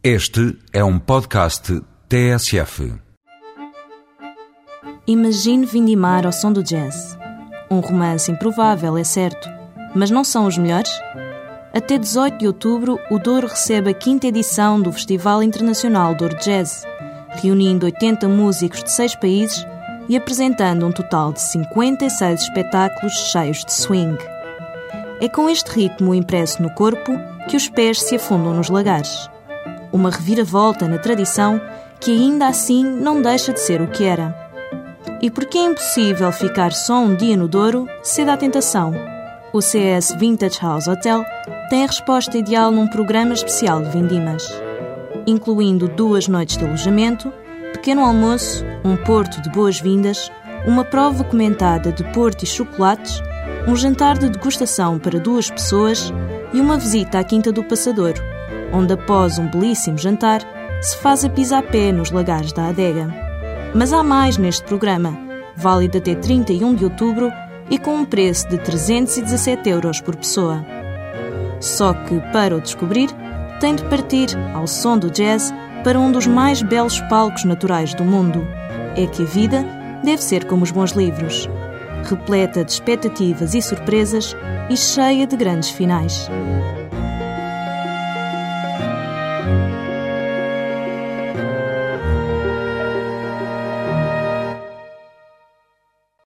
Este é um podcast TSF. Imagine Vindimar ao som do jazz. Um romance improvável, é certo, mas não são os melhores? Até 18 de outubro, o Douro recebe a quinta edição do Festival Internacional Douro Jazz, reunindo 80 músicos de seis países e apresentando um total de 56 espetáculos cheios de swing. É com este ritmo impresso no corpo que os pés se afundam nos lagares uma reviravolta na tradição que ainda assim não deixa de ser o que era. E porque é impossível ficar só um dia no Douro, ceda à tentação. O CS Vintage House Hotel tem a resposta ideal num programa especial de vindimas, incluindo duas noites de alojamento, pequeno almoço, um porto de boas-vindas, uma prova comentada de porto e chocolates, um jantar de degustação para duas pessoas e uma visita à Quinta do Passador, onde após um belíssimo jantar se faz a pisa a pé nos lagares da adega. Mas há mais neste programa, válido até 31 de outubro e com um preço de 317 euros por pessoa. Só que, para o descobrir, tem de partir ao som do jazz para um dos mais belos palcos naturais do mundo. É que a vida deve ser como os bons livros, repleta de expectativas e surpresas e cheia de grandes finais.